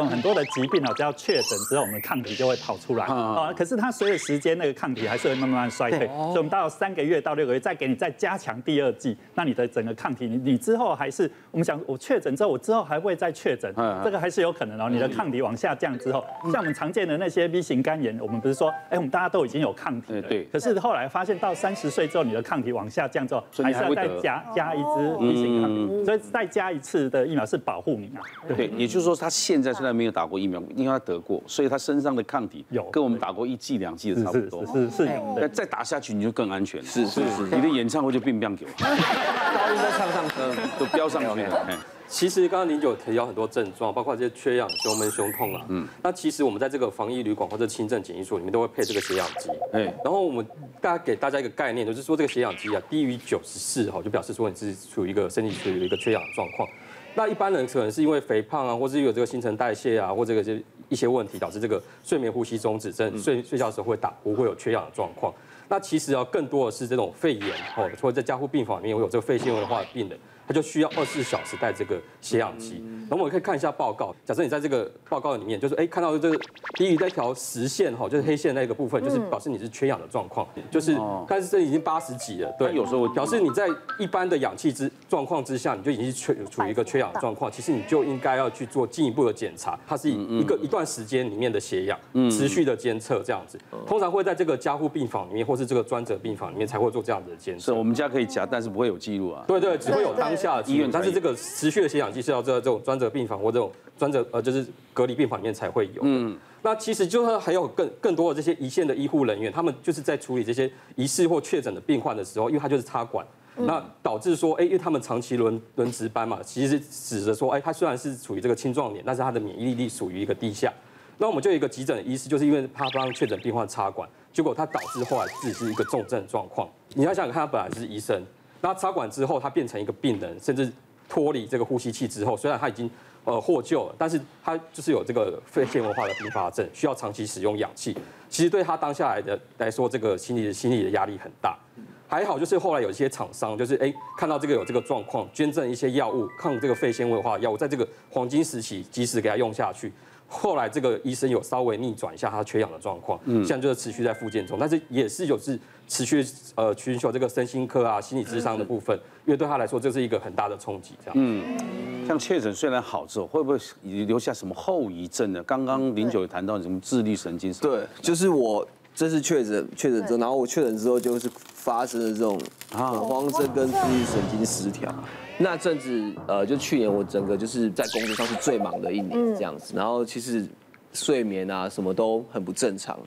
我们很多的疾病哦，只要确诊之后，我们的抗体就会跑出来啊。可是它随着时间，那个抗体还是会慢慢衰退。所以我们到三个月到六个月再给你再加强第二剂，那你的整个抗体，你你之后还是我们想，我确诊之后，我之后还会再确诊，这个还是有可能哦。你的抗体往下降之后，像我们常见的那些 B 型肝炎，我们不是说，哎，我们大家都已经有抗体了，对。可是后来发现到三十岁之后，你的抗体往下降之后，还是要再加加一支 B 型抗体，所以再加一次的疫苗是保护你啊。对，也就是说它现在虽然没有打过疫苗，因为他得过，所以他身上的抗体有跟我们打过一剂两剂的差不多。是是是。那再打下去你就更安全。是是是。你的演唱会就变变给我。高音都唱上去，都飙上去了。其实刚刚您有提到很多症状，包括这些缺氧、胸闷、胸痛啊。嗯。那其实我们在这个防疫旅馆或者轻症检疫所里面都会配这个血氧机。哎。然后我们大家给大家一个概念，就是说这个血氧机啊低于九十四哈，就表示说你是处于一个身体处于一个缺氧的状况。那一般人可能是因为肥胖啊，或是有这个新陈代谢啊，或这个这一些问题导致这个睡眠呼吸中止症，睡睡觉的时候会打呼，会有缺氧的状况。那其实啊，更多的是这种肺炎哦，或者在加护病房里面会有这个肺纤维化的病人。他就需要二十四小时带这个血氧机，然后我们可以看一下报告。假设你在这个报告里面，就是哎看到这个低于那条实线哈，就是黑线那个部分，就是表示你是缺氧的状况，就是但是这已经八十几了。对，有时候表示你在一般的氧气之状况之下，你就已经是缺处于一个缺氧的状况，其实你就应该要去做进一步的检查。它是一个一段时间里面的血氧持续的监测这样子，通常会在这个加护病房里面或是这个专责病房里面才会做这样子的监测。是我们家可以夹，但是不会有记录啊。对对，只会有当。下的医院，但是这个持续的血氧机是要在这种专责病房或这种专责呃，就是隔离病房里面才会有。嗯，那其实就是还有更更多的这些一线的医护人员，他们就是在处理这些疑似或确诊的病患的时候，因为他就是插管，那导致说，哎，因为他们长期轮轮值班嘛，其实指着说，哎，他虽然是处于这个青壮年，但是他的免疫力属于一个低下。那我们就有一个急诊的医师，就是因为他帮确诊病患插管，结果他导致后来自己是一个重症状况。你要想想看，他本来是医生，那插管之后他变成一个病人，甚至。脱离这个呼吸器之后，虽然他已经呃获救了，但是他就是有这个肺纤维化的并发症，需要长期使用氧气。其实对他当下来的来说，这个心理的心理的压力很大。还好就是后来有一些厂商就是哎看到这个有这个状况，捐赠一些药物抗这个肺纤维化药物，在这个黄金时期及时给他用下去。后来这个医生有稍微逆转一下他缺氧的状况，嗯，现在就是持续在复健中，但是也是有是持续呃寻求这个身心科啊心理智商的部分，因为对他来说这是一个很大的冲击，这样。嗯，像确诊虽然好之后，会不会留下什么后遗症呢？刚刚林九也谈到什么自律神经，对，就是我这是确诊确诊之后，然后我确诊之后就是发生了这种恐慌症跟自律神经失调。那阵子，呃，就去年我整个就是在工作上是最忙的一年这样子，然后其实睡眠啊什么都很不正常，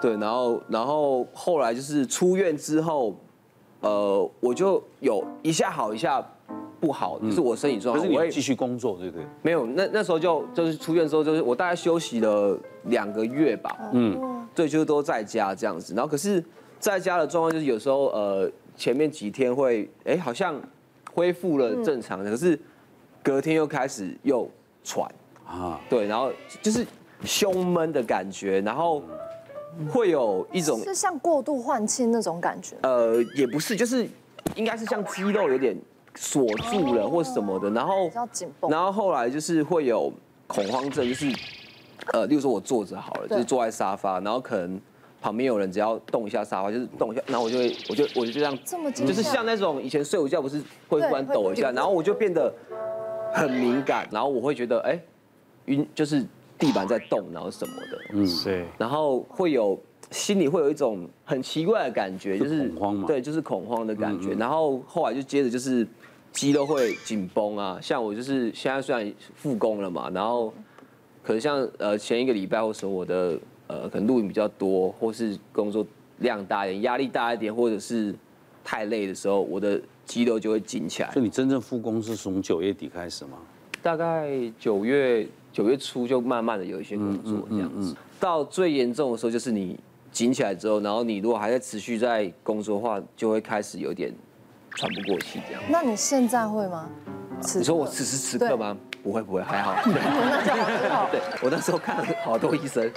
对，然后然后后来就是出院之后，呃，我就有一下好一下不好，就是我身体状况，可是你会继续工作对不对？没有，那那时候就就是出院之后就是我大概休息了两个月吧，嗯，对，就都在家这样子，然后可是在家的状况就是有时候呃前面几天会哎好像。恢复了正常的，可是隔天又开始又喘啊，对，然后就是胸闷的感觉，然后会有一种是像过度换气那种感觉，呃，也不是，就是应该是像肌肉有点锁住了或什么的，然后然后后来就是会有恐慌症，就是呃，例如说我坐着好了，就是坐在沙发，然后可能。旁边有人，只要动一下沙发，就是动一下，然后我就会，我就我就这样，这么就是像那种以前睡午觉不是会忽然抖一下，然后我就变得很敏感，然后我会觉得哎，晕，就是地板在动，然后什么的，嗯，对，然后会有心里会有一种很奇怪的感觉，就是恐慌嘛，对，就是恐慌的感觉，然后后来就接着就是肌肉会紧绷啊，像我就是现在虽然复工了嘛，然后可能像呃前一个礼拜或什么我的。呃，可能录影比较多，或是工作量大一点，压力大一点，或者是太累的时候，我的肌肉就会紧起来。所以你真正复工是从九月底开始吗？大概九月九月初就慢慢的有一些工作这样子。嗯嗯嗯、到最严重的时候，就是你紧起来之后，然后你如果还在持续在工作的话，就会开始有点喘不过气这样。那你现在会吗？你说我此时此刻吗？不会不会，还好。对，我那时候看了好多医生，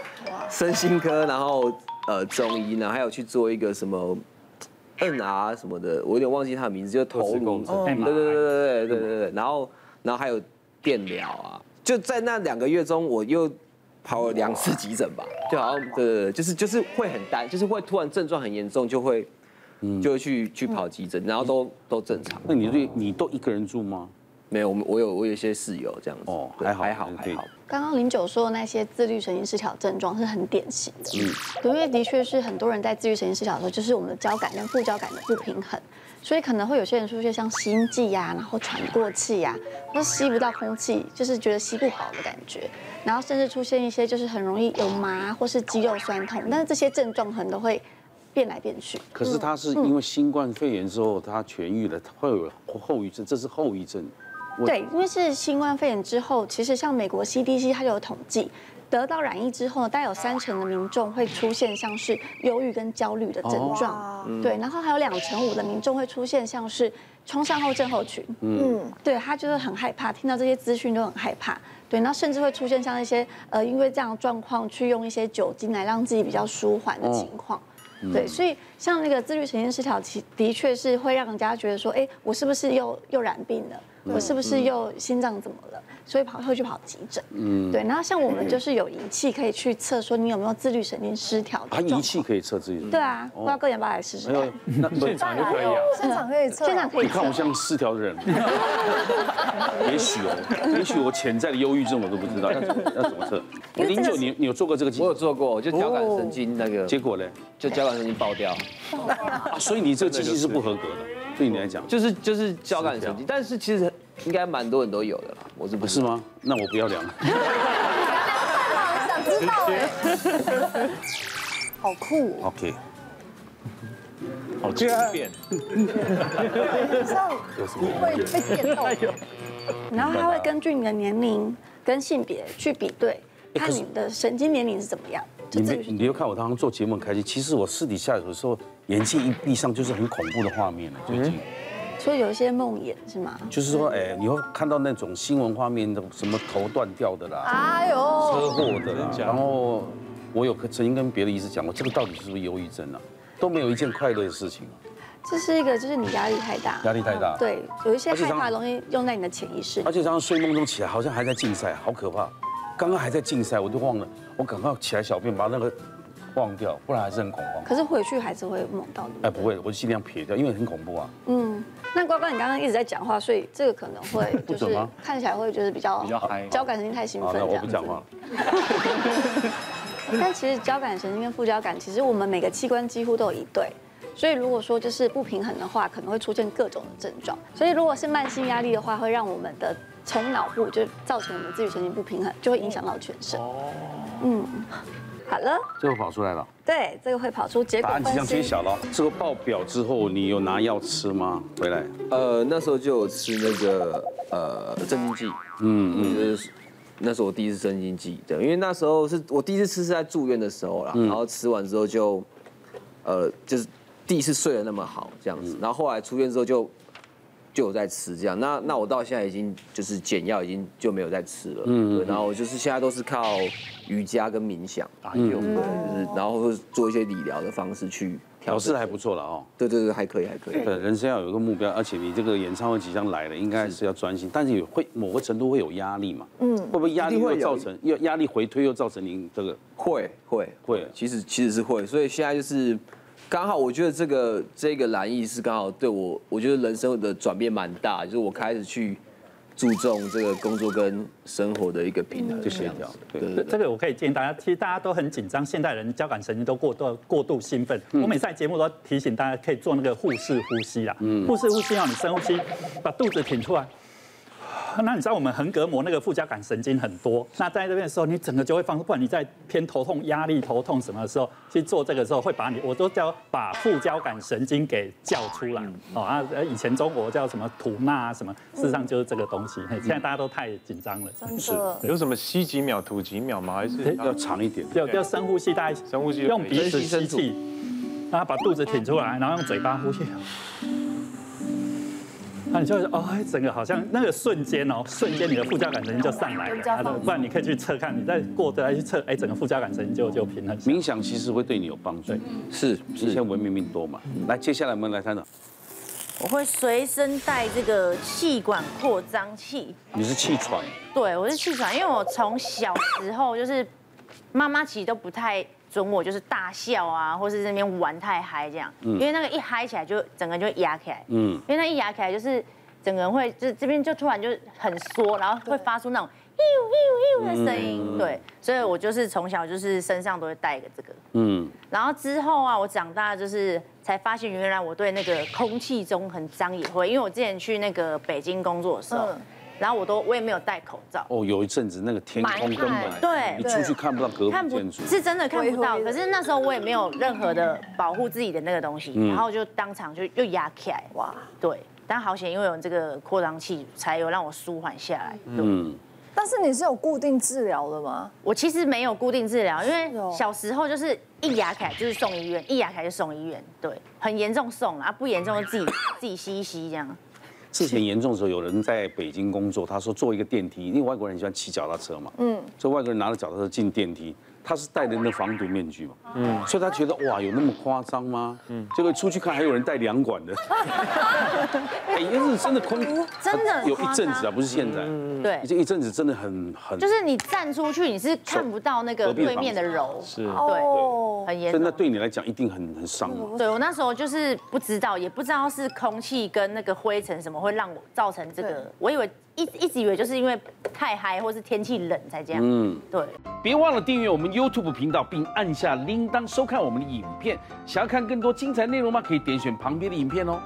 身心科，然后呃中医，然后还有去做一个什么摁啊什么的，我有点忘记他的名字，就是头颅。对对对对对对对对。然后然后还有电疗啊，就在那两个月中，我又跑了两次急诊吧，就好像对，就是就是会很担，就是会突然症状很严重，就会就会去去跑急诊，然后都都正常。那你对你都一个人住吗？没有，我们我有我有一些室友这样子。哦，还好还好还好。刚刚零九说的那些自律神经失调症状是很典型的，嗯，因为的确是很多人在自律神经失调的时候，就是我们的交感跟副交感的不平衡，所以可能会有些人出现像心悸呀，然后喘过气呀，或是吸不到空气，就是觉得吸不饱的感觉，然后甚至出现一些就是很容易有麻或是肌肉酸痛，但是这些症状可能都会变来变去。可是他是因为新冠肺炎之后他痊愈了，会有后遗症，这是后遗症。对，因为是新冠肺炎之后，其实像美国 CDC 它就有统计，得到染疫之后，大概有三成的民众会出现像是忧郁跟焦虑的症状，哦、对，然后还有两成五的民众会出现像是创伤后症候群，嗯，对他就是很害怕，听到这些资讯都很害怕，对，那甚至会出现像一些呃，因为这样的状况去用一些酒精来让自己比较舒缓的情况，哦、对，所以像那个自律神经失调，其的确是会让人家觉得说，哎，我是不是又又染病了？我是不是又心脏怎么了？所以跑会去跑急诊。嗯，对。然后像我们就是有仪器可以去测，说你有没有自律神经失调的。啊，仪器可以测自律。对啊，不知道各位要不要来试试？现场就可以啊。现场可以测，现场可以。你看我像失调的人。也许哦，也许我潜在的忧郁症我都不知道要怎么要怎么测。零九年你有做过这个？我有做过，就交感神经那个。结果呢？就交感神经爆掉。所以你这个机器是不合格的。对你来讲，就是就是交感神经，但是其实应该蛮多人都有的啦。我是不是吗？那我不要量了。想知道？好酷。OK。好轻便。像会被电到。然后他会根据你的年龄跟性别去比对，看你的神经年龄是怎么样。你没，你又看我当时做节目很开心，其实我私底下有的时候。眼睛一闭上就是很恐怖的画面了，最近。所以有一些梦魇是吗？就是说，哎，你会看到那种新闻画面的，什么头断掉的啦，哎呦，车祸的啦。然后我有曾经跟别的医师讲过，这个到底是不是忧郁症啊？都没有一件快乐的事情。这是一个，就是你压力太大。压力太大。对，有一些害怕容易用在你的潜意识。而且常常睡梦中起来，好像还在竞赛，好可怕。刚刚还在竞赛，我就忘了，我赶快起来小便，把那个。忘掉，不然还是很恐慌。可是回去还是会梦到你。哎，不会，我就尽量撇掉，因为很恐怖啊。嗯，那乖乖，你刚刚一直在讲话，所以这个可能会 就是看起来会就是比较比较嗨，交感神经太兴奋。那我不讲话了。但其实交感神经跟副交感，其实我们每个器官几乎都有一对，所以如果说就是不平衡的话，可能会出现各种的症状。所以如果是慢性压力的话，会让我们的从脑部就造成我们自律神经不平衡，就会影响到全身。哦。嗯。好了，最后跑出来了。对，这个会跑出结果。答案即将揭晓了。这个爆表之后，你有拿药吃吗？回来？呃，那时候就有吃那个呃镇静剂。嗯嗯，就是那是我第一次镇静剂，对，因为那时候是我第一次吃是在住院的时候啦，然后吃完之后就，呃，就是第一次睡得那么好这样子，然后后来出院之后就。就有在吃这样，那那我到现在已经就是减药，已经就没有在吃了。嗯，对，然后就是现在都是靠瑜伽跟冥想啊，用，就是然后做一些理疗的方式去调试，还不错了哦。对对对，还可以还可以。对，人生要有一个目标，而且你这个演唱会即将来了，应该是要专心，但是也会某个程度会有压力嘛。嗯，会不会压力会造成又压力回推又造成您这个？会会会，其实其实是会，所以现在就是。刚好我觉得这个这个蓝意是刚好对我，我觉得人生的转变蛮大，就是我开始去注重这个工作跟生活的一个平衡，就协调。对，这个我可以建议大家，其实大家都很紧张，现代人交感神经都过度过度兴奋。我每次在节目都提醒大家，可以做那个腹式呼吸啦。嗯，腹式呼吸让你深呼吸，把肚子挺出来。那你知道我们横膈膜那个副交感神经很多，那在这边的时候，你整个就会放松。不管你在偏头痛、压力、头痛什么的时候，去做这个时候，会把你我都叫把副交感神经给叫出来。哦啊，以前中国叫什么吐纳啊什么，事实上就是这个东西。现在大家都太紧张了，是有什么吸几秒吐几秒吗？还是要长一点？要要深呼吸，大家深呼吸，用鼻子吸气，然后把肚子挺出来，然后用嘴巴呼吸。那你就哦，整个好像那个瞬间哦，瞬间你的副交感神经就上来了。不然你可以去测看，你再过再来去测，哎，整个副交感神经就就平衡。冥想其实会对你有帮助，是，是，现在文明病多嘛。来，接下来我们来看到，我会随身带这个气管扩张器。你是气喘？对，我是气喘，因为我从小时候就是妈妈其实都不太准我就是大笑啊，或是那边玩太嗨这样，因为那个一嗨起来就整个就压起来，嗯，因为那一压起来就是整个人会就这边就突然就很缩，然后会发出那种。呦呦呦的声音，对，所以我就是从小就是身上都会带一个这个，嗯，然后之后啊，我长大就是才发现原来我对那个空气中很脏也会，因为我之前去那个北京工作的时候，然后我都我也没有戴口罩。哦，有一阵子那个天空根本对，你出去看不到隔壁建筑，是真的看不到。可是那时候我也没有任何的保护自己的那个东西，然后就当场就又压起来，哇，对，但好险因为有这个扩张器，才有让我舒缓下来，嗯。但是你是有固定治疗的吗？我其实没有固定治疗，因为小时候就是一牙开就是送医院，一牙开就送医院，对，很严重送啊，不严重就自己自己吸一吸这样。之前严重的时候，有人在北京工作，他说坐一个电梯，因为外国人喜欢骑脚踏车嘛，嗯，所以外国人拿着脚踏车进电梯。他是戴的那防毒面具嘛，嗯，所以他觉得哇，有那么夸张吗？嗯，结果出去看还有人戴两管的，哎，因为是真的空，真的有一阵子啊，不是现在，对，这一阵子真的很很，就是你站出去你是看不到那个对面的柔，是，对，很严重，那对你来讲一定很很伤嘛。对我那时候就是不知道，也不知道是空气跟那个灰尘什么会让我造成这个，我以为。一一直以为就是因为太嗨，或是天气冷才这样。嗯，对。别忘了订阅我们 YouTube 频道，并按下铃铛收看我们的影片。想要看更多精彩内容吗？可以点选旁边的影片哦。